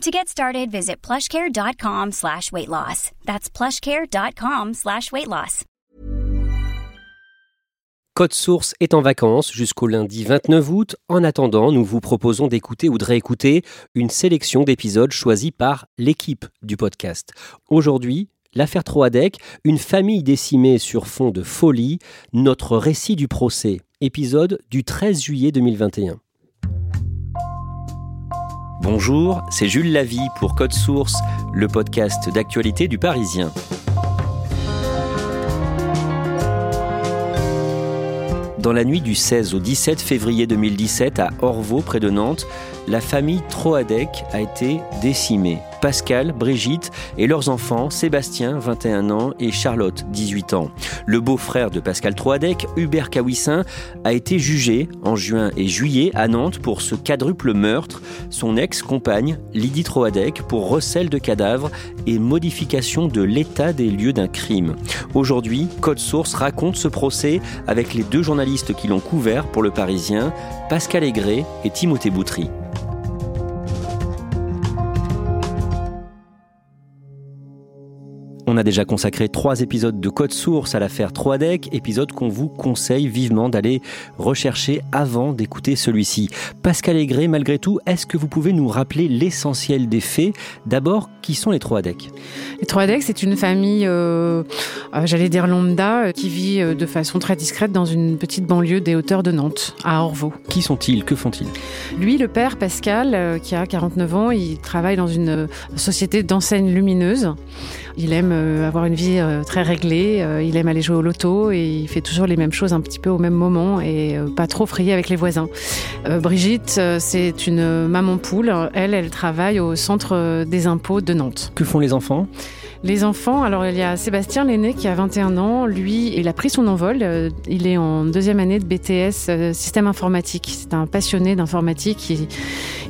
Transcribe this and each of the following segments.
To get started, visit plushcare.com slash weight loss. That's plushcare.com slash weight loss. Code Source est en vacances jusqu'au lundi 29 août. En attendant, nous vous proposons d'écouter ou de réécouter une sélection d'épisodes choisis par l'équipe du podcast. Aujourd'hui, L'affaire Troadec, une famille décimée sur fond de folie, notre récit du procès, épisode du 13 juillet 2021. Bonjour, c'est Jules Lavie pour Code Source, le podcast d'actualité du Parisien. Dans la nuit du 16 au 17 février 2017 à Orvaux, près de Nantes, la famille Troadec a été décimée. Pascal, Brigitte et leurs enfants, Sébastien, 21 ans, et Charlotte, 18 ans. Le beau-frère de Pascal Troadec, Hubert Kawissin, a été jugé en juin et juillet à Nantes pour ce quadruple meurtre. Son ex-compagne, Lydie Troadec, pour recel de cadavres et modification de l'état des lieux d'un crime. Aujourd'hui, Code Source raconte ce procès avec les deux journalistes qui l'ont couvert pour le Parisien, Pascal Aigret et Timothée Boutry. A déjà consacré trois épisodes de Code Source à l'affaire 3DEC, épisode qu'on vous conseille vivement d'aller rechercher avant d'écouter celui-ci. Pascal Aigret, malgré tout, est-ce que vous pouvez nous rappeler l'essentiel des faits? D'abord, qui sont les 3DEC Les 3DEC, c'est une famille, euh, euh, j'allais dire lambda, euh, qui vit de façon très discrète dans une petite banlieue des hauteurs de Nantes, à Orvaux. Qui sont-ils? Que font-ils? Lui, le père Pascal, qui a 49 ans, il travaille dans une société d'enseignes lumineuses. Il aime euh, avoir une vie euh, très réglée, euh, il aime aller jouer au loto et il fait toujours les mêmes choses un petit peu au même moment et pas trop frayer avec les voisins. Brigitte, c'est une maman poule. Elle, elle travaille au centre des impôts de Nantes. Que font les enfants? Les enfants, alors il y a Sébastien l'aîné qui a 21 ans. Lui, il a pris son envol. Euh, Il est en deuxième année de BTS euh, système informatique. C'est un passionné d'informatique. Il,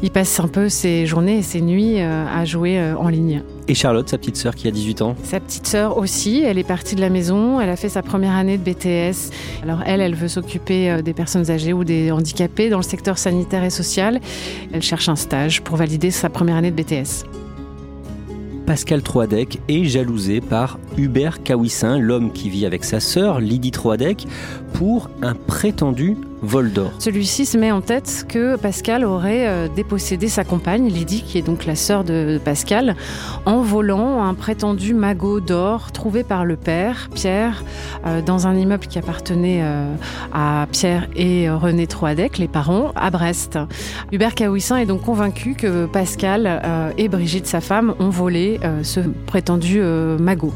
il passe un peu ses journées et ses nuits euh, à jouer en ligne. Et Charlotte, sa petite sœur qui a 18 ans? Sa petite sœur aussi, elle est partie de la maison, elle a fait sa première année de BTS. Alors elle, elle veut s'occuper des personnes âgées ou des handicapés dans le secteur sanitaire et social. Elle cherche un stage pour valider sa première année de BTS. Pascal Troadec est jalousé par Hubert Kawissin, l'homme qui vit avec sa sœur, Lydie Troadec, pour un prétendu Celui-ci se met en tête que Pascal aurait euh, dépossédé sa compagne, Lydie, qui est donc la sœur de Pascal, en volant un prétendu magot d'or trouvé par le père, Pierre, euh, dans un immeuble qui appartenait euh, à Pierre et René Troadec, les parents, à Brest. Hubert Kawissin est donc convaincu que Pascal et Brigitte, sa femme, ont volé ce prétendu magot.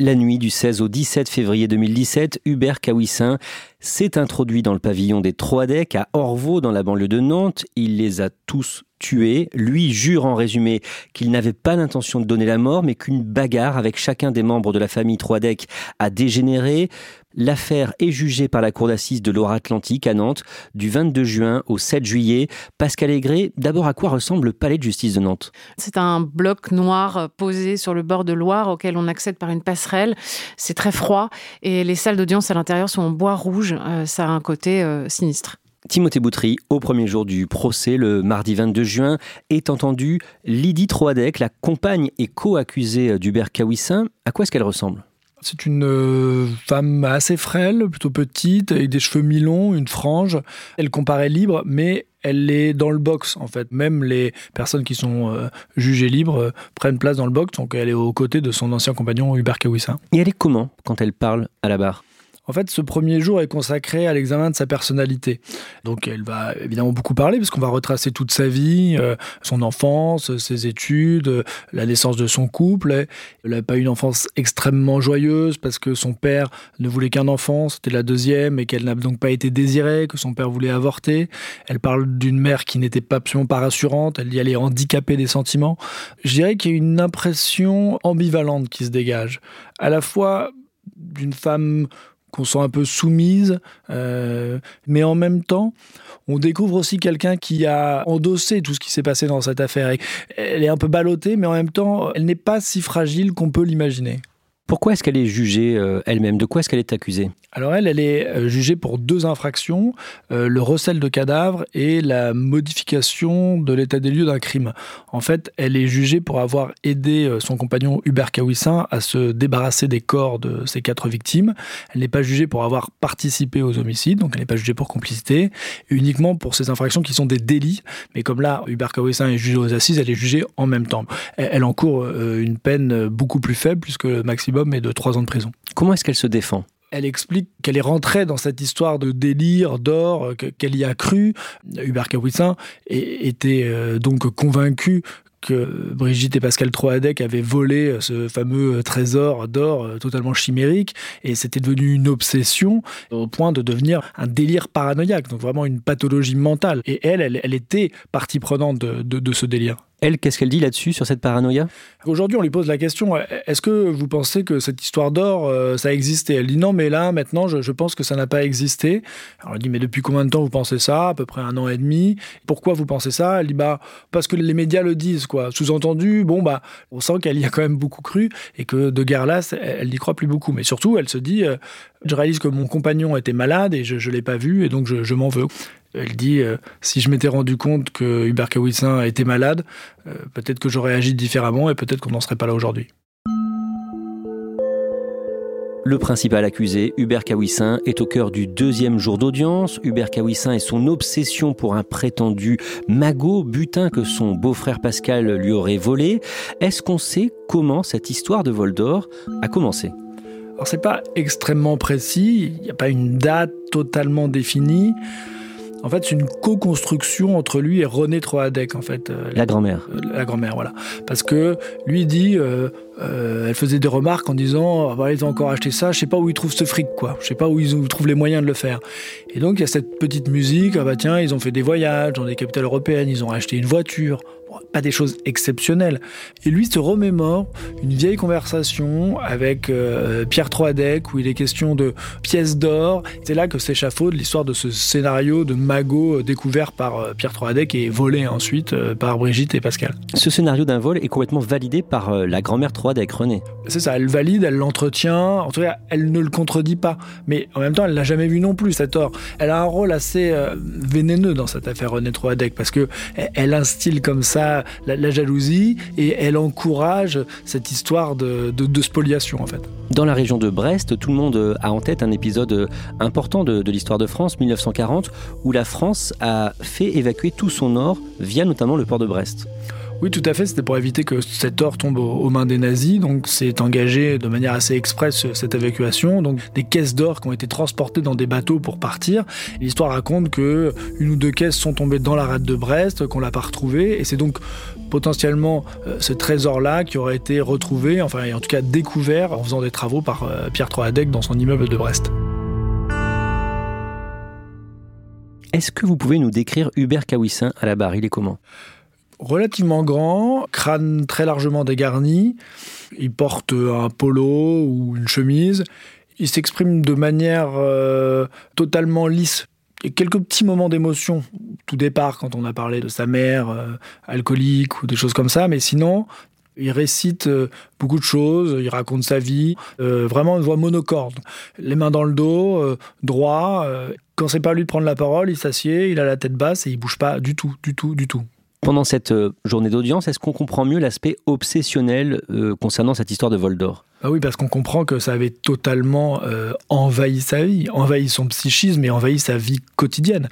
La nuit du 16 au 17 février 2017, Hubert Kawissin s'est introduit dans le pavillon des Troadec à Orvaux dans la banlieue de Nantes. Il les a tous tués. Lui jure en résumé qu'il n'avait pas l'intention de donner la mort, mais qu'une bagarre avec chacun des membres de la famille Troadec a dégénéré. L'affaire est jugée par la cour d'assises de Loire-Atlantique à Nantes du 22 juin au 7 juillet. Pascal Aigret, d'abord à quoi ressemble le palais de justice de Nantes? C'est un bloc noir posé sur le bord de Loire auquel on accède par une passerelle. C'est très froid et les salles d'audience à l'intérieur sont en bois rouge. Euh, ça a un côté euh, sinistre. Timothée Boutry, au premier jour du procès, le mardi 22 juin, est entendu Lydie Troadec, la compagne et co-accusée d'Hubert Kawissin. À quoi est-ce qu'elle ressemble? C'est une euh, femme assez frêle, plutôt petite, avec des cheveux mi-longs, une frange. Elle comparaît libre, mais elle est dans le box en fait. Même les personnes qui sont euh, jugées libres euh, prennent place dans le box, donc elle est aux côtés de son ancien compagnon Hubert Kawissa. Et elle est comment quand elle parle à la barre? En fait, ce premier jour est consacré à l'examen de sa personnalité. Donc, elle va évidemment beaucoup parler, parce qu'on va retracer toute sa vie, euh, son enfance, ses études, la naissance de son couple. Elle n'a pas eu une enfance extrêmement joyeuse, parce que son père ne voulait qu'un enfant, c'était la deuxième, et qu'elle n'a donc pas été désirée, que son père voulait avorter. Elle parle d'une mère qui n'était pas absolument pas rassurante, elle dit elle est handicapée des sentiments. Je dirais qu'il y a une impression ambivalente qui se dégage, à la fois d'une femme qu'on sent un peu soumise, euh, mais en même temps, on découvre aussi quelqu'un qui a endossé tout ce qui s'est passé dans cette affaire. Elle est un peu ballottée, mais en même temps, elle n'est pas si fragile qu'on peut l'imaginer. Pourquoi est-ce qu'elle est jugée euh, elle-même? De quoi est-ce qu'elle est accusée? Alors elle, elle est euh, jugée pour deux infractions, euh, le recel de cadavres et la modification de l'état des lieux d'un crime. En fait, elle est jugée pour avoir aidé son compagnon Hubert Kawissin à se débarrasser des corps de ses quatre victimes. Elle n'est pas jugée pour avoir participé aux homicides, donc elle n'est pas jugée pour complicité, uniquement pour ces infractions qui sont des délits. Mais comme là, Hubert Kawissin est jugé aux assises, elle est jugée en même temps. Elle, elle encourt une peine beaucoup plus faible puisque le maximum mais de trois ans de prison. Comment est-ce qu'elle se défend? Elle explique qu'elle est rentrée dans cette histoire de délire, d'or, qu'elle y a cru. Hubert Kawissin était euh, donc convaincu que Brigitte et Pascal Troadec avaient volé euh, ce fameux trésor d'or euh, totalement chimérique et c'était devenu une obsession au point de devenir un délire paranoïaque, donc vraiment une pathologie mentale. Et elle, elle, était partie prenante de ce délire. Elle, qu'est-ce qu'elle dit là-dessus, sur cette paranoïa? Aujourd'hui, on lui pose la question est-ce que vous pensez que cette histoire d'or, euh, ça a existé Elle dit non, mais là, maintenant, je, pense que ça n'a pas existé. Alors, elle dit mais depuis combien de temps vous pensez ça? À peu près un an et demi. Pourquoi vous pensez ça? Elle dit bah, parce que les médias le disent, quoi. Sous-entendu, bon, bah, on sent qu'elle y a quand même beaucoup cru et que de guerre là, elle n'y croit plus beaucoup. Mais surtout, elle se dit euh, je réalise que mon compagnon était malade et je ne l'ai pas vu et donc je m'en veux. Elle dit euh, si je m'étais rendu compte que Hubert Kawissin était malade, euh, peut-être que j'aurais agi différemment et peut-être qu'on n'en serait pas là aujourd'hui. Le principal accusé, Hubert Kawissin, est au cœur du deuxième jour d'audience. Hubert Kawissin et son obsession pour un prétendu magot, butin que son beau-frère Pascal lui aurait volé. Est-ce qu'on sait comment cette histoire de vol d'or a commencé? Alors c'est pas extrêmement précis, il n'y a pas une date totalement définie. En fait, c'est une co-construction entre lui et René Troadec, en fait. Euh, la grand-mère. Euh, la grand-mère, voilà. Parce que lui dit, euh, elle faisait des remarques en disant, ah, ils ont encore acheté ça, je sais pas où ils trouvent ce fric, quoi. Je sais pas où ils trouvent les moyens de le faire. Et donc, il y a cette petite musique, ah bah tiens, ils ont fait des voyages dans des capitales européennes, ils ont acheté une voiture pas des choses exceptionnelles. Et lui se remémore une vieille conversation avec euh, Pierre Troadec où il est question de pièces d'or. C'est là que s'échafaude l'histoire de ce scénario de magot euh, découvert par euh, Pierre Troadec et volé ensuite par Brigitte et Pascal. Ce scénario d'un vol est complètement validé par la grand-mère Troadec, René. C'est ça, elle valide, elle l'entretient. En tout cas, elle ne le contredit pas. Mais en même temps, elle l'a jamais vu non plus, cet or. Elle a un rôle assez vénéneux dans cette affaire René Troadec parce que elle instille comme ça la, jalousie et elle encourage cette histoire de, spoliation en fait. Dans la région de Brest, tout le monde a en tête un épisode important de, de l'histoire de France, 1940, où la France a fait évacuer tout son or via notamment le port de Brest. Oui, tout à fait. C'était pour éviter que cet or tombe aux, mains des nazis. Donc, c'est engagé de manière assez expresse cette évacuation. Donc, des caisses d'or qui ont été transportées dans des bateaux pour partir. L'histoire raconte que une ou deux caisses sont tombées dans la rade de Brest, qu'on l'a pas retrouvée. Et c'est donc potentiellement euh, ce trésor-là qui aurait été retrouvé, enfin, en tout cas découvert en faisant des travaux par euh, Pierre Troadec dans son immeuble de Brest. Est-ce que vous pouvez nous décrire Hubert Kawissin à la barre? Il est comment? Relativement grand, crâne très largement dégarni. Il porte un polo ou une chemise. Il s'exprime de manière euh, totalement lisse. Il y a quelques petits moments d'émotion, tout départ quand on a parlé de sa mère euh, alcoolique ou des choses comme ça, mais sinon, il récite euh, beaucoup de choses, il raconte sa vie, vraiment une voix monocorde. Les mains dans le dos, droit. quand c'est pas lui de prendre la parole, il s'assied, il a la tête basse et il bouge pas du tout, du tout, du tout. Pendant cette euh, journée d'audience, est-ce qu'on comprend mieux l'aspect obsessionnel euh, concernant cette histoire de vol d'or ah oui, parce qu'on comprend que ça avait totalement euh, envahi sa vie, envahi son psychisme et envahi sa vie quotidienne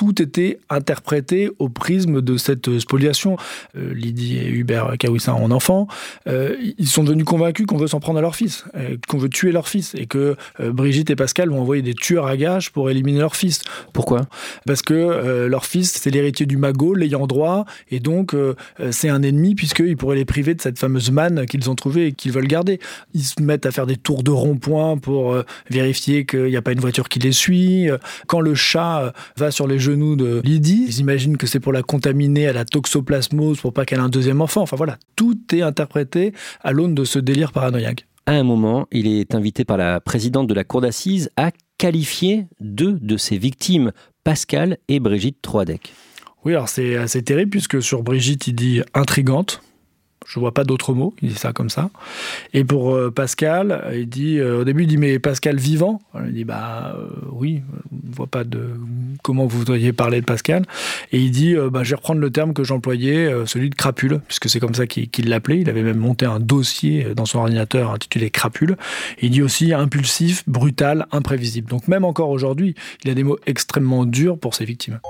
tout était interprété au prisme de cette spoliation. Euh, Lydie et Hubert Kawissin ont enfant. Euh, ils sont devenus convaincus qu'on veut s'en prendre à leur fils, euh, qu'on veut tuer leur fils, et que Brigitte et Pascal ont envoyé des tueurs à gages pour éliminer leur fils. Pourquoi? Parce que leur fils, c'est l'héritier du magot, l'ayant droit, et donc c'est un ennemi puisqu'il pourrait les priver de cette fameuse manne qu'ils ont trouvée et qu'ils veulent garder. Ils se mettent à faire des tours de rond-point pour vérifier qu'il n'y a pas une voiture qui les suit. Quand le chat va sur les jeux de Lydie. Ils imaginent que c'est pour la contaminer à la toxoplasmose pour pas qu'elle ait un deuxième enfant. Enfin voilà, tout est interprété à l'aune de ce délire paranoïaque. À un moment, il est invité par la présidente de la cour d'assises à qualifier deux de ses victimes, Pascal et Brigitte Troadec. Oui, alors c'est assez terrible puisque sur Brigitte, il dit intrigante. Je vois pas d'autres mots. Il dit ça comme ça. Et pour euh, Pascal, il dit euh, au début, il dit mais Pascal vivant? Il dit bah euh, oui, je vois pas de comment vous voudriez parler de Pascal. Et il dit bah je vais reprendre le terme que j'employais, celui de crapule, puisque c'est comme ça qu'il l'appelait. Il avait même monté un dossier dans son ordinateur intitulé crapule. il dit aussi impulsif, brutal, imprévisible. Donc même encore aujourd'hui, il a des mots extrêmement durs pour ses victimes.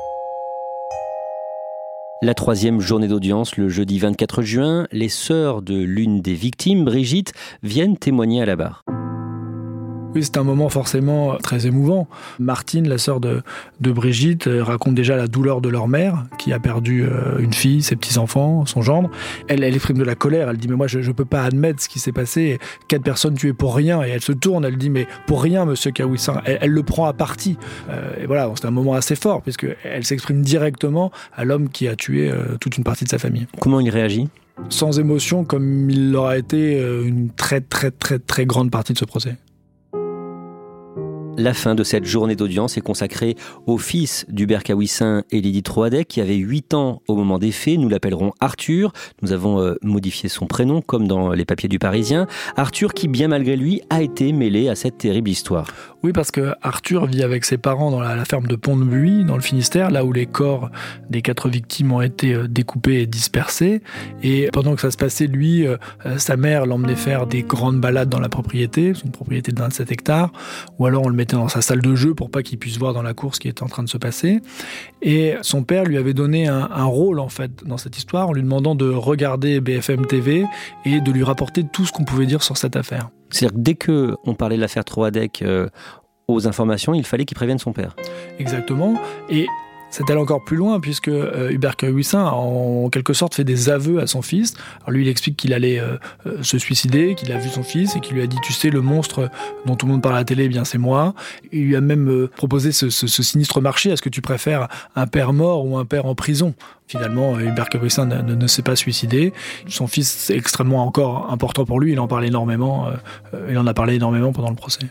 La troisième journée d'audience, le jeudi 24 juin, les sœurs de l'une des victimes, Brigitte, viennent témoigner à la barre. Oui, c'est un moment forcément très émouvant. Martine, la sœur de, de, Brigitte, euh, raconte déjà la douleur de leur mère, qui a perdu euh, une fille, ses petits-enfants, son gendre. Elle, elle exprime de la colère, elle dit mais moi je ne peux pas admettre ce qui s'est passé, quatre personnes tuées pour rien, et elle se tourne, elle dit mais pour rien monsieur Kawissin, elle, elle, le prend à partie. Euh, et voilà, c'est un moment assez fort, puisqu'elle s'exprime directement à l'homme qui a tué toute une partie de sa famille. Comment il réagit? Sans émotion comme il l'aura été une très très très très grande partie de ce procès. La fin de cette journée d'audience est consacrée au fils d'Hubert Kawissin et Lydie Troadec, qui avait 8 ans au moment des faits. Nous l'appellerons Arthur. Nous avons euh, modifié son prénom, comme dans les papiers du Parisien. Arthur, qui, bien malgré lui, a été mêlé à cette terrible histoire. Oui, parce que Arthur vit avec ses parents dans la, ferme de Pont-de-Buis, dans le Finistère, là où les corps des quatre victimes ont été euh, découpés et dispersés. Et pendant que ça se passait, lui, euh, sa mère l'emmenait faire des grandes balades dans la propriété, une propriété de 27 hectares, ou alors on le mettait dans sa salle de jeu pour pas qu'il puisse voir dans la course ce qui était en train de se passer. Et son père lui avait donné un, rôle en fait dans cette histoire en lui demandant de regarder BFM TV et de lui rapporter tout ce qu'on pouvait dire sur cette affaire. C'est-à-dire que dès que on parlait de l'affaire Troadec euh, aux informations, il fallait qu'il prévienne son père. Exactement. Et c'est allé encore plus loin puisque euh, Hubert Cahuissin a en quelque sorte fait des aveux à son fils. Alors lui, il explique qu'il allait euh, euh, se suicider, qu'il a vu son fils et qu'il lui a dit "Tu sais, le monstre dont tout le monde parle à la télé, eh bien c'est moi." Il lui a même proposé ce, sinistre marché. Est-ce que tu préfères un père mort ou un père en prison? Finalement, Hubert Cahuissin ne, s'est pas suicidé. Son fils est extrêmement encore important pour lui. Il en parle énormément. il en a parlé énormément pendant le procès.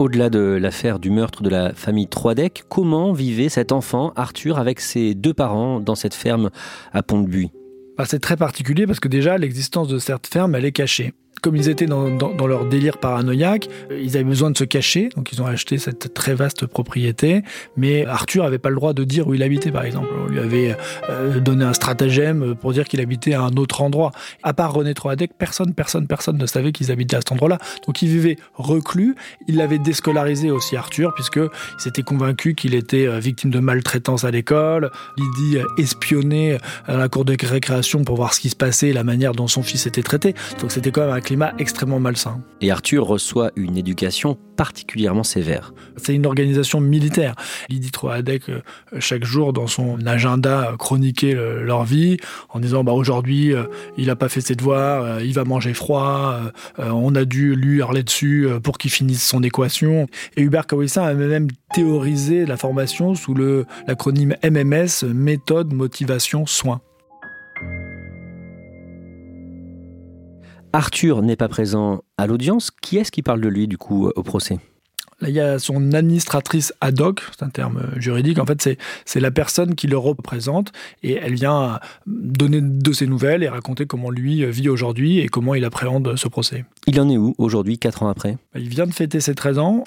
Au-delà de l'affaire du meurtre de la famille Troidec, comment vivait cet enfant, Arthur, avec ses deux parents dans cette ferme à Pont-de-Buis bah, C'est très particulier parce que déjà, l'existence de cette ferme, elle est cachée comme ils étaient dans, leur délire paranoïaque, euh, ils avaient besoin de se cacher, donc ils ont acheté cette très vaste propriété. Mais Arthur n'avait pas le droit de dire où il habitait, par exemple. On lui avait euh, donné un stratagème pour dire qu'il habitait à un autre endroit. À part René Troadec, personne, personne, personne ne savait qu'ils habitaient à cet endroit-là. Donc il vivait reclus. Il l'avait déscolarisé aussi, Arthur, puisque s'était convaincu qu'il était euh, victime de maltraitance à l'école. Lydie espionnait à la cour de récréation pour voir ce qui se passait, la manière dont son fils était traité. Donc c'était quand même un climat extrêmement malsain. Et Arthur reçoit une éducation particulièrement sévère. C'est une organisation militaire. Lydie Troadec, euh, chaque jour dans son agenda, chroniquait leur vie en disant bah, aujourd'hui, euh, il n'a pas fait ses devoirs, euh, il va manger froid, on a dû lui hurler dessus pour qu'il finisse son équation. Et Hubert Kawissin a même théorisé la formation sous l'acronyme MMS, méthode, motivation, soins. Arthur n'est pas présent à l'audience. Qui est-ce qui parle de lui, du coup, au procès? Là, il y a son administratrice ad hoc, c'est un terme juridique. En fait, c'est la personne qui le représente et elle vient donner de ses nouvelles et raconter comment lui vit aujourd'hui et comment il appréhende ce procès. Il en est où aujourd'hui, quatre ans après? Il vient de fêter ses 13 ans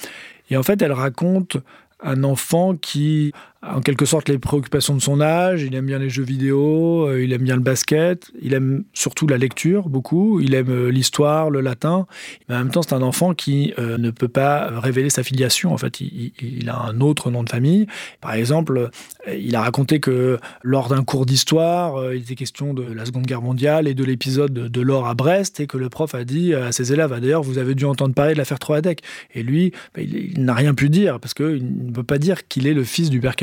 et en fait, elle raconte un enfant qui en quelque sorte les préoccupations de son âge. Il aime bien les jeux vidéo, euh, il aime bien le basket, il aime surtout la lecture beaucoup, il aime euh, l'histoire, le latin. Mais en même temps, c'est un enfant qui euh, ne peut pas révéler sa filiation. En fait, il, a un autre nom de famille. Par exemple, il a raconté que lors d'un cours d'histoire, il était question de la Seconde Guerre mondiale et de l'épisode de l'or à Brest et que le prof a dit à ses élèves, ah, d'ailleurs, vous avez dû entendre parler de l'affaire Troadec. Et lui, bah, il, n'a rien pu dire parce qu'il ne peut pas dire qu'il est le fils d'Hubert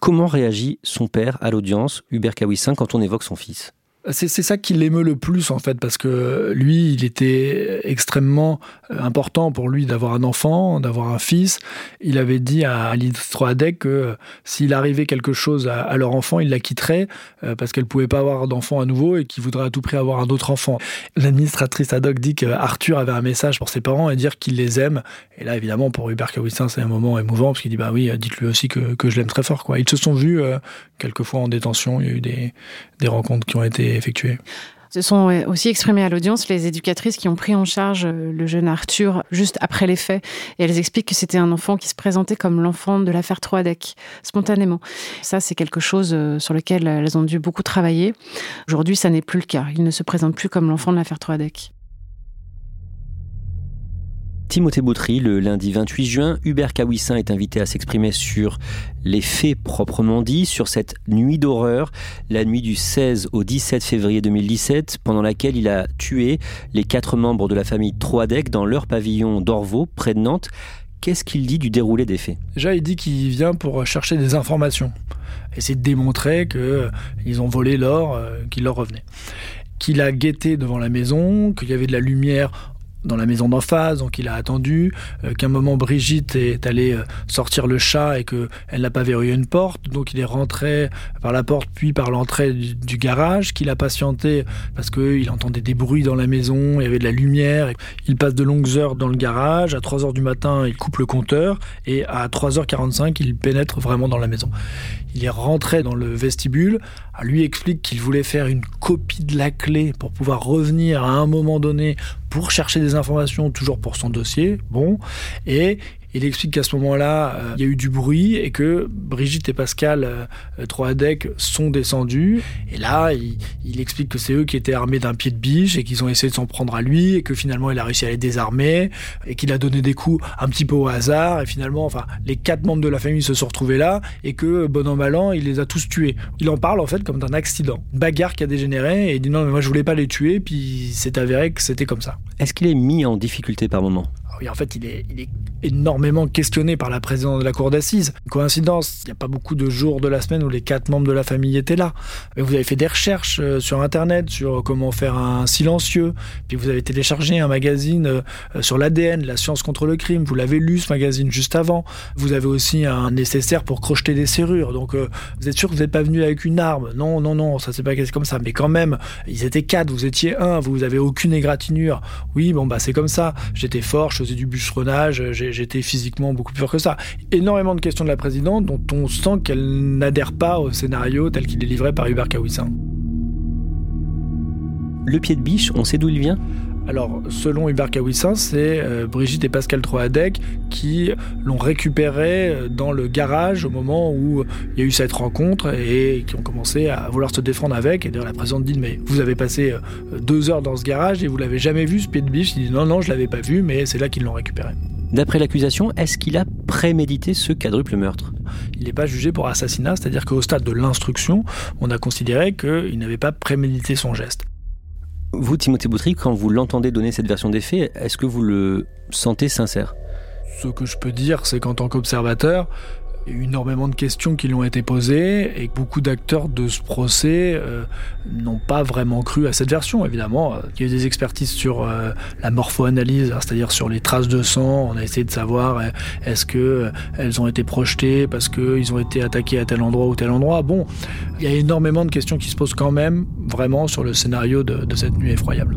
Comment réagit son père à l'audience, Hubert Kawissin, quand on évoque son fils? C'est ça qui l'émeut le plus en fait, parce que lui, il était extrêmement euh, important pour lui d'avoir un enfant, d'avoir un fils. Il avait dit à Alice Troadec que euh, s'il arrivait quelque chose à, leur enfant, il la quitterait euh, parce qu'elle pouvait pas avoir d'enfant à nouveau et qu'il voudrait à tout prix avoir un autre enfant. L'administratrice ad hoc dit qu'Arthur avait un message pour ses parents et dire qu'il les aime. Et là, évidemment, pour Hubert Kawissin, c'est un moment émouvant parce qu'il dit bah oui, dites-lui aussi que, que je l'aime très fort. Quoi. Ils se sont vus quelques fois en détention. Il y a eu des rencontres qui ont été effectuées. Se sont aussi exprimées à l'audience les éducatrices qui ont pris en charge euh, le jeune Arthur juste après les faits. Et elles expliquent que c'était un enfant qui se présentait comme l'enfant de l'affaire Troadec, spontanément. Ça, c'est quelque chose euh, sur lequel elles ont dû beaucoup travailler. Aujourd'hui, ça n'est plus le cas. Il ne se présente plus comme l'enfant de l'affaire Troadec. Timothée Boutry, le lundi 28 juin, Hubert Kawissin est invité à s'exprimer sur les faits proprement dits, sur cette nuit d'horreur, la nuit du 16 au 17 février 2017, pendant laquelle il a tué les quatre membres de la famille Troadec dans leur pavillon d'Orvaux, près de Nantes. Qu'est-ce qu'il dit du déroulé des faits? Déjà, il dit qu'il vient pour chercher des informations, essayer de démontrer qu'ils ont volé l'or euh, qui leur revenait. Qu'il a guetté devant la maison, qu'il y avait de la lumière dans la maison d'en face, donc il a attendu euh, qu'un moment Brigitte est allée euh, sortir le chat et que elle n'a pas verrouillé une porte, donc il est rentré par la porte puis par l'entrée du, garage, qu'il a patienté parce qu'il entendait des bruits dans la maison, il y avait de la lumière, il passe de longues heures dans le garage, à 3 heures du matin il coupe le compteur et à 3h45 il pénètre vraiment dans la maison. Il est rentré dans le vestibule, lui explique qu'il voulait faire une copie de la clé pour pouvoir revenir à un moment donné pour chercher des informations, toujours pour son dossier. Bon, et il explique qu'à ce moment-là, euh, il y a eu du bruit et que Brigitte et Pascal euh, Troadec sont descendus. Et là, il, explique que c'est eux qui étaient armés d'un pied de biche et qu'ils ont essayé de s'en prendre à lui et que finalement il a réussi à les désarmer et qu'il a donné des coups un petit peu au hasard. Et finalement, enfin, les quatre membres de la famille se sont retrouvés là et que, bon an, mal an, il les a tous tués. Il en parle en fait comme d'un accident. bagarre qui a dégénéré et il dit non, mais moi je voulais pas les tuer, puis c'est avéré que c'était comme ça. Est-ce qu'il est mis en difficulté par moment? En fait, il est, énormément questionné par la présidente de la cour d'assises. Coïncidence, il n'y a pas beaucoup de jours de la semaine où les quatre membres de la famille étaient là. Vous avez fait des recherches euh, sur Internet sur comment faire un silencieux, puis vous avez téléchargé un magazine euh, sur l'ADN, la science contre le crime. Vous l'avez lu ce magazine juste avant. Vous avez aussi un nécessaire pour crocheter des serrures. Donc, euh, vous êtes sûr que vous n'êtes pas venu avec une arme? Non, non, non, ça c'est pas comme ça. Mais quand même, ils étaient quatre, vous étiez un, vous avez aucune égratignure. Oui, bon bah c'est comme ça. J'étais fort, je du bûcheronnage, j'étais physiquement beaucoup plus fort que ça. Énormément de questions de la présidente dont on sent qu'elle n'adhère pas au scénario tel qu'il est livré par Hubert Kawissin. Le pied de biche, on sait d'où il vient? Alors, selon Hubert Kawissin, c'est euh, Brigitte et Pascal Troadec qui l'ont récupéré euh, dans le garage au moment où il y a eu cette rencontre et qui ont commencé à vouloir se défendre avec. Et d'ailleurs, la présidente dit Mais vous avez passé euh, deux heures dans ce garage et vous l'avez jamais vu, ce pied de biche Il dit Non, non, je l'avais pas vu, mais c'est là qu'ils l'ont récupéré. D'après l'accusation, est-ce qu'il a prémédité ce quadruple meurtre? Il n'est pas jugé pour assassinat, c'est-à-dire qu'au stade de l'instruction, on a considéré qu'il n'avait pas prémédité son geste. Vous, Timothée Boutry, quand vous l'entendez donner cette version des faits, est-ce que vous le sentez sincère? Ce que je peux dire, c'est qu'en tant qu'observateur, il y a eu énormément de questions qui lui ont été posées et beaucoup d'acteurs de ce procès euh, n'ont pas vraiment cru à cette version. Évidemment, euh, il y a eu des expertises sur euh, la morpho-analyse, hein, c'est-à-dire sur les traces de sang. On a essayé de savoir est-ce que elles ont été projetées parce qu'ils ont été attaqués à tel endroit ou tel endroit. Bon, il y a énormément de questions qui se posent quand même vraiment sur le scénario de cette nuit effroyable.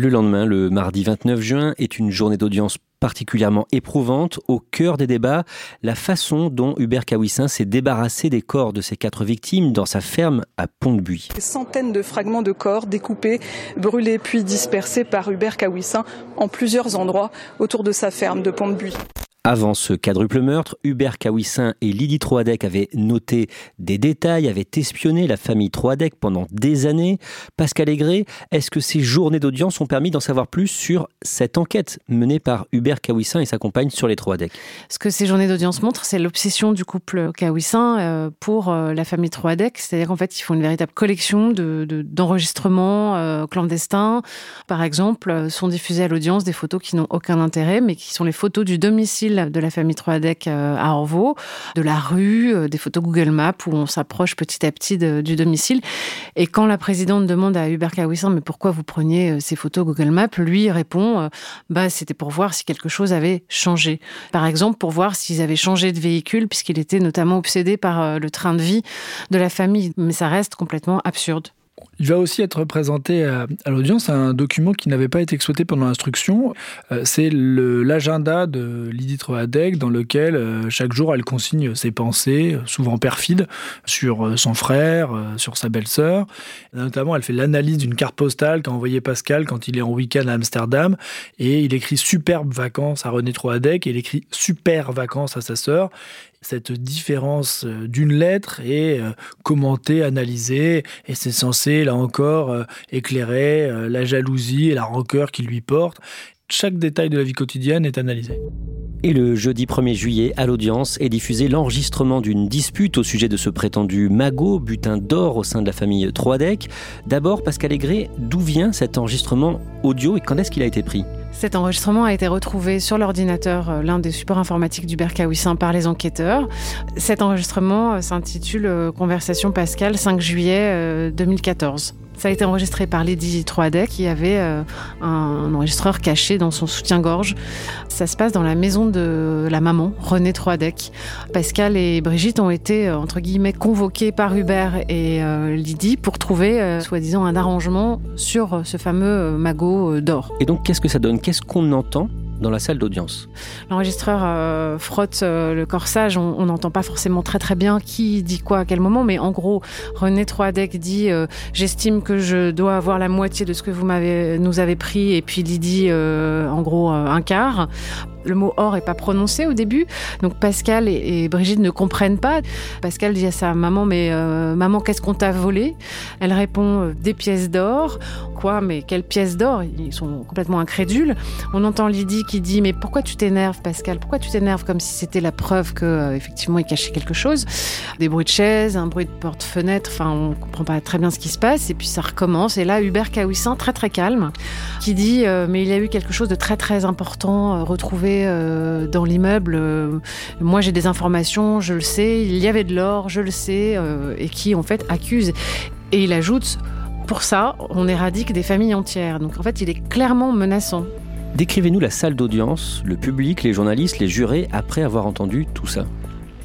Le lendemain, le mardi 29 juin, est une journée d'audience particulièrement éprouvante, au cœur des débats, la façon dont Hubert Kawissin s'est débarrassé des corps de ses quatre victimes dans sa ferme à Pont-de-Buis. Des centaines de fragments de corps découpés, brûlés puis dispersés par Hubert Kawissin en plusieurs endroits autour de sa ferme de Pont-de-Buis. Avant ce quadruple meurtre, Hubert Kawissin et Lydie Troadec avaient noté des détails, avaient espionné la famille Troadec pendant des années. Pascal Aigret, est-ce que ces journées d'audience ont permis d'en savoir plus sur cette enquête menée par Hubert Kawissin et sa compagne sur les Troadec? Ce que ces journées d'audience montrent, c'est l'obsession du couple Kawissin euh, pour euh, la famille Troadec. C'est-à-dire qu'en fait, ils font une véritable collection d'enregistrements de, clandestins. Par exemple, sont diffusées à l'audience des photos qui n'ont aucun intérêt, mais qui sont les photos du domicile de la famille Troadec euh, à Orvaux, de la rue, euh, des photos Google Maps où on s'approche petit à petit du domicile. Et quand la présidente demande à Hubert Kawissin, mais pourquoi vous preniez euh, ces photos Google Maps, lui répond, bah, c'était pour voir si quelque chose avait changé. Par exemple, pour voir s'ils avaient changé de véhicule, puisqu'il était notamment obsédé par le train de vie de la famille. Mais ça reste complètement absurde. Il va aussi être présenté à, l'audience un document qui n'avait pas été exploité pendant l'instruction. Euh, c'est l'agenda de Lydie Troadec dans lequel euh, chaque jour elle consigne ses pensées, souvent perfides, sur euh, son frère, sur sa belle-sœur. Notamment, elle fait l'analyse d'une carte postale qu'a envoyée Pascal quand il est en week-end à Amsterdam. Et il écrit superbe vacances à René Troadec et il écrit super vacances à sa sœur cette différence d'une lettre est commentée, analysée, et c'est censé, là encore, euh, éclairer la jalousie et la rancœur qu'il lui porte. Chaque détail de la vie quotidienne est analysé. Et le jeudi 1er juillet, à l'audience, est diffusé l'enregistrement d'une dispute au sujet de ce prétendu magot, butin d'or au sein de la famille Troadec. D'abord, Pascal Aigret, d'où vient cet enregistrement audio et quand est-ce qu'il a été pris? Cet enregistrement a été retrouvé sur l'ordinateur, euh, l'un des supports informatiques du Berkawissin par les enquêteurs. Cet enregistrement euh, s'intitule euh, Conversation Pascal 5 juillet 2014. Ça a été enregistré par Lady Troadec qui avait un enregistreur caché dans son soutien-gorge. Ça se passe dans la maison de la maman, Renée Troadec. Pascal et Brigitte ont été, entre guillemets, convoqués par Hubert et Lydie pour trouver, soi-disant, un arrangement sur ce fameux magot d'or. Et donc, qu'est-ce que ça donne? Qu'est-ce qu'on entend dans la salle d'audience. L'enregistreur euh, frotte euh, le corsage, on n'entend pas forcément très très bien qui dit quoi à quel moment, mais en gros, René Troadec dit euh, J'estime que je dois avoir la moitié de ce que vous m'avez nous avez pris, et puis Lydie, en gros, un quart le mot or est pas prononcé au début. Donc Pascal et, Brigitte ne comprennent pas. Pascal dit à sa maman mais euh, maman qu'est-ce qu'on t'a volé? Elle répond euh, des pièces d'or. Quoi? Mais quelles pièces d'or? Ils sont complètement incrédules. On entend Lydie qui dit mais pourquoi tu t'énerves Pascal? Pourquoi tu t'énerves comme si c'était la preuve que euh, effectivement il cachait quelque chose? Des bruits de chaises, un bruit de porte-fenêtre. Enfin on comprend pas très bien ce qui se passe et puis ça recommence. Et là Hubert Kawissin très très calme qui dit mais il y a eu quelque chose de très très important retrouvé euh, dans l'immeuble. Euh, moi, j'ai des informations, je le sais. Il y avait de l'or, je le sais, euh, et qui en fait accuse. Et il ajoute pour ça, on éradique des familles entières. Donc en fait, il est clairement menaçant. Décrivez-nous la salle d'audience, le public, les journalistes, les jurés, après avoir entendu tout ça.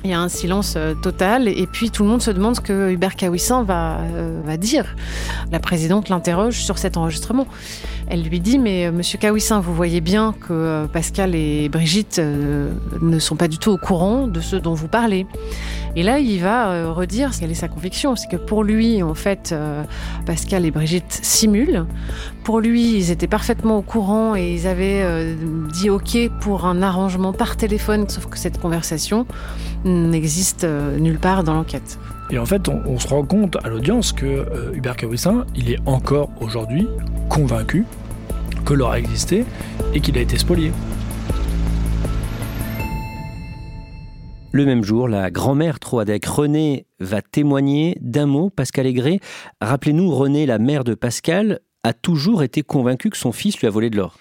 Il y a un silence total et puis tout le monde se demande ce que Hubert Kawissan va, va dire. La présidente l'interroge sur cet enregistrement. Elle lui dit Mais euh, monsieur Kawissin, vous voyez bien que euh, Pascal et Brigitte euh, ne sont pas du tout au courant de ce dont vous parlez. Et là, il va redire quelle est sa conviction c'est que pour lui, en fait, Pascal et Brigitte simulent. Pour lui, ils étaient parfaitement au courant et ils avaient dit OK pour un arrangement par téléphone, sauf que cette conversation n'existe nulle part dans l'enquête. Et en fait, on, se rend compte à l'audience que Hubert Kawissin, il est encore aujourd'hui convaincu que l'or a existé et qu'il a été spolié. Le même jour, la grand-mère Troadec, René, va témoigner d'un mot, Pascal Aigret. Rappelez-nous, René, la mère de Pascal, a toujours été convaincue que son fils lui a volé de l'or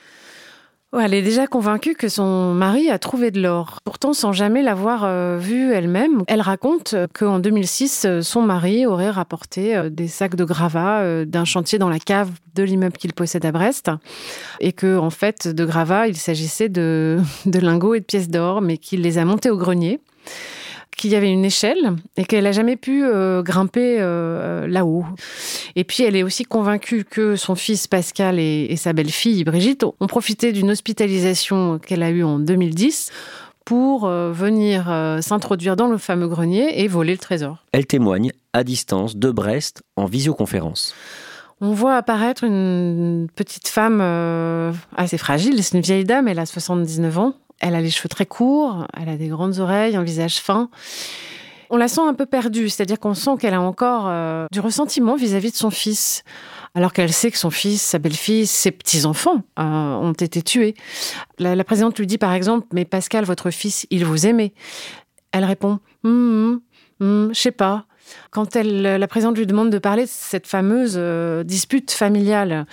elle est déjà convaincue que son mari a trouvé de l'or, pourtant sans jamais l'avoir euh, vu elle-même. Elle raconte qu'en 2006, euh, son mari aurait rapporté euh, des sacs de gravats d'un chantier dans la cave de l'immeuble qu'il possède à Brest, et que en fait, de gravats, il s'agissait de, de lingots et de pièces d'or, mais qu'il les a montés au grenier qu'il y avait une échelle et qu'elle n'a jamais pu euh, grimper euh, là-haut. Et puis elle est aussi convaincue que son fils Pascal et, sa belle-fille Brigitte ont profité d'une hospitalisation qu'elle a eue en 2010 pour venir s'introduire dans le fameux grenier et voler le trésor. Elle témoigne à distance de Brest en visioconférence. On voit apparaître une petite femme assez fragile, c'est une vieille dame, elle a 79 ans, elle a les cheveux très courts, elle a des grandes oreilles, un visage fin. On la sent un peu perdue, c'est-à-dire qu'on sent qu'elle a encore euh, du ressentiment vis-à-vis de son fils, alors qu'elle sait que son fils, sa belle-fille, ses petits-enfants euh, ont été tués. La, présidente lui dit par exemple, mais Pascal, votre fils, il vous aimait. Elle répond, hum, hum, je sais pas. Quand elle, la présidente lui demande de parler de cette fameuse euh, dispute familiale,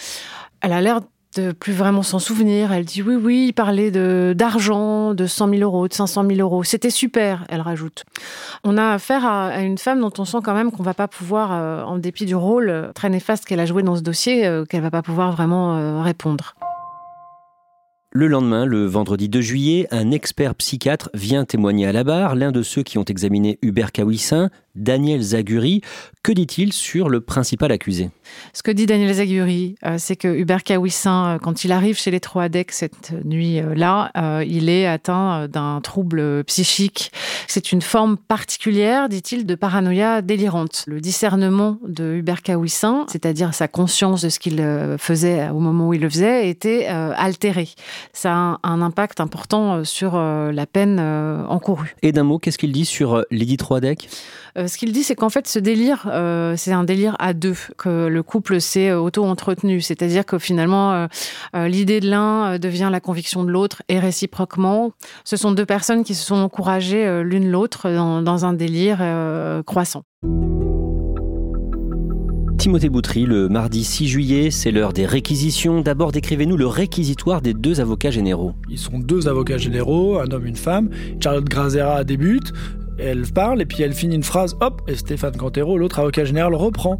elle a l'air de plus vraiment s'en souvenir. Elle dit oui, oui, il de, d'argent, de 100 000 euros, de 500 000 euros. C'était super, elle rajoute. On a affaire à, une femme dont on sent quand même qu'on va pas pouvoir, euh, en dépit du rôle euh, très néfaste qu'elle a joué dans ce dossier, euh, qu'elle va pas pouvoir vraiment répondre. Le lendemain, le vendredi 2 juillet, un expert psychiatre vient témoigner à la barre, l'un de ceux qui ont examiné Hubert Kawissin, Daniel Zaguri. Que dit-il sur le principal accusé? Ce que dit Daniel Zaguri, euh, c'est que Hubert Kawissin, euh, quand il arrive chez les Troadec cette nuit-là, euh, il est atteint d'un trouble psychique. C'est une forme particulière, dit-il, de paranoïa délirante. Le discernement de Hubert Kawissin, c'est-à-dire sa conscience de ce qu'il faisait au moment où il le faisait, était altéré. Ça a un, impact important sur la peine encourue. Et d'un mot, qu'est-ce qu'il dit sur Lydie Troadec Ce qu'il dit, c'est qu'en fait, ce délire euh, c'est un délire à deux, que le couple s'est euh, auto-entretenu. C'est-à-dire que finalement, euh, l'idée de l'un devient la conviction de l'autre et réciproquement. Ce sont deux personnes qui se sont encouragées l'une l'autre dans, un délire croissant. Timothée Boutry, le mardi 6 juillet, c'est l'heure des réquisitions. D'abord, décrivez-nous le réquisitoire des deux avocats généraux. Ils sont deux avocats généraux, un homme, une femme. Charlotte Grazera débute elle parle et puis elle finit une phrase, hop, et Stéphane Cantero, l'autre avocat général, reprend.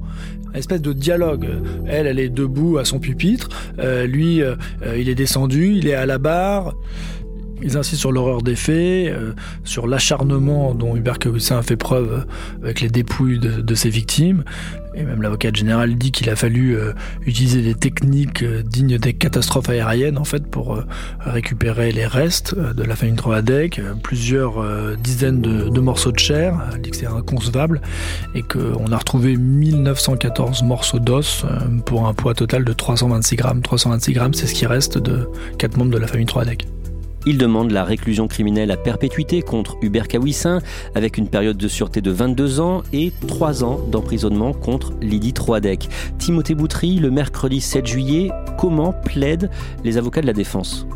Espèce de dialogue. Elle, elle est debout à son pupitre, euh, lui, euh, il est descendu, il est à la barre. Ils insistent sur l'horreur des faits, euh, sur l'acharnement dont Hubert Kawissin a fait preuve avec les dépouilles de, ses victimes. Et même l'avocat général dit qu'il a fallu euh, utiliser des techniques euh, dignes des catastrophes aériennes en fait pour récupérer les restes de la famille Troadec, plusieurs dizaines de, morceaux de chair, dit que c'est inconcevable, et qu'on a retrouvé 1914 morceaux d'os pour un poids total de 326 grammes. 326 grammes, c'est ce qui reste de quatre membres de la famille Troadec. Il demande la réclusion criminelle à perpétuité contre Hubert Kawissin avec une période de sûreté de 22 ans et 3 ans d'emprisonnement contre Lydie Troadec. Timothée Boutry, le mercredi 7 juillet, comment plaident les avocats de la défense?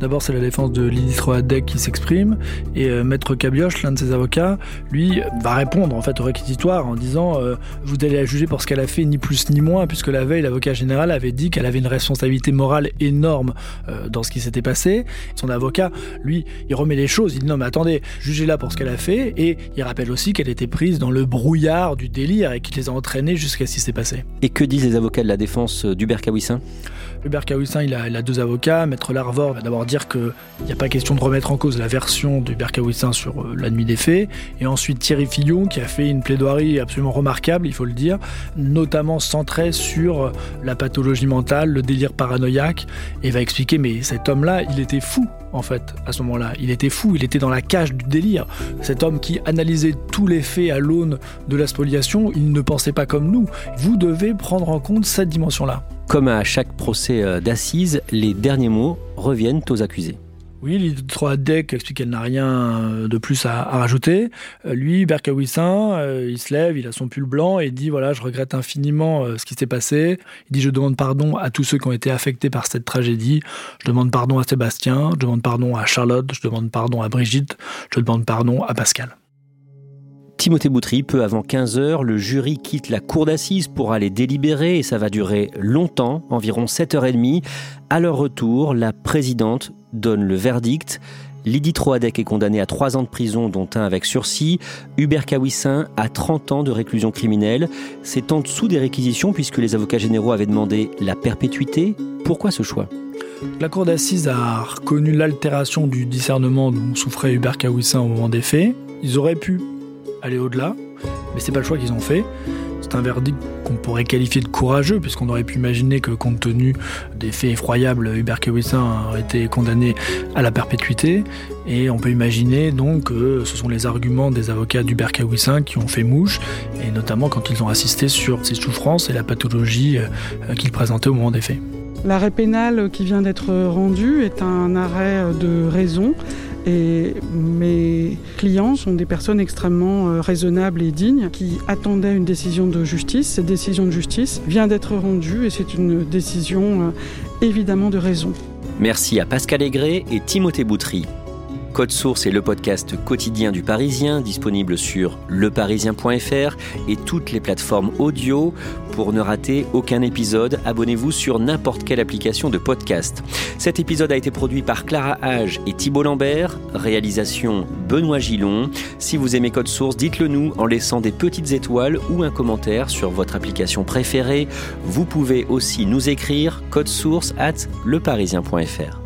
D'abord, c'est la défense de Lydie Troadec qui s'exprime, et euh, Maître Cabioche, l'un de ses avocats, lui, va répondre en fait au réquisitoire en disant euh, Vous allez la juger pour ce qu'elle a fait, ni plus ni moins, puisque la veille, l'avocat général avait dit qu'elle avait une responsabilité morale énorme euh, dans ce qui s'était passé. Son avocat, lui, il remet les choses, il dit Non, mais attendez, jugez-la pour ce qu'elle a fait, et il rappelle aussi qu'elle était prise dans le brouillard du délire et qu'il les a entraînés jusqu'à ce qui s'est passé. Et que disent les avocats de la défense d'Hubert Kawissin? Hubert Kawissin, il a, deux avocats. Maître Larvor va d'abord dire qu'il n'y a pas question de remettre en cause la version d'Hubert Kawissin sur euh, la nuit des faits. Et ensuite Thierry Fillon, qui a fait une plaidoirie absolument remarquable, il faut le dire, notamment centrée sur euh, la pathologie mentale, le délire paranoïaque, et va expliquer, mais cet homme-là, il était fou en fait, à ce moment-là. Il était fou, il était dans la cage du délire. Cet homme qui analysait tous les faits à l'aune de la spoliation, il ne pensait pas comme nous. Vous devez prendre en compte cette dimension-là. Comme à chaque procès euh, d'assises, les derniers mots reviennent aux accusés. Oui, l'idée de Deck explique qu'elle n'a rien euh, de plus à, rajouter. Euh, lui, Berkawissin, il se lève, il a son pull blanc et dit voilà, je regrette infiniment ce qui s'est passé. Il dit je demande pardon à tous ceux qui ont été affectés par cette tragédie. Je demande pardon à Sébastien, je demande pardon à Charlotte, je demande pardon à Brigitte, je demande pardon à Pascal. Timothée Boutry, peu avant 15 heures, le jury quitte la cour d'assises pour aller délibérer et ça va durer longtemps, environ 7h30. À leur retour, la présidente donne le verdict. Lydie Troadec est condamnée à 3 ans de prison, dont un avec sursis. Hubert Kawissin à 30 ans de réclusion criminelle. C'est en dessous des réquisitions puisque les avocats généraux avaient demandé la perpétuité. Pourquoi ce choix? La cour d'assises a reconnu l'altération du discernement dont souffrait Hubert Kawissin au moment des faits. Ils auraient pu aller au-delà, mais c'est pas le choix qu'ils ont fait. C'est un verdict qu'on pourrait qualifier de courageux, puisqu'on aurait pu imaginer que, compte tenu des faits effroyables, Hubert Kawissin aurait été condamné à la perpétuité. Et on peut imaginer donc que ce sont les arguments des avocats d'Hubert Kawissin qui ont fait mouche, et notamment quand ils ont assisté sur ses souffrances et la pathologie euh, qu'il présentait au moment des faits. L'arrêt pénal qui vient d'être rendu est un arrêt de raison et mes clients sont des personnes extrêmement euh, raisonnables et dignes qui attendaient une décision de justice. Cette décision de justice vient d'être rendue et c'est une décision euh, évidemment de raison. Merci à Pascal Aigret et Timothée Boutry. Code Source est le podcast quotidien du Parisien, disponible sur leparisien.fr et toutes les plateformes audio. Pour ne rater aucun épisode, abonnez-vous sur n'importe quelle application de podcast. Cet épisode a été produit par Clara Hage et Thibault Lambert, réalisation Benoît Gillon. Si vous aimez Code Source, dites-le nous en laissant des petites étoiles ou un commentaire sur votre application préférée. Vous pouvez aussi nous écrire code source at leparisien.fr.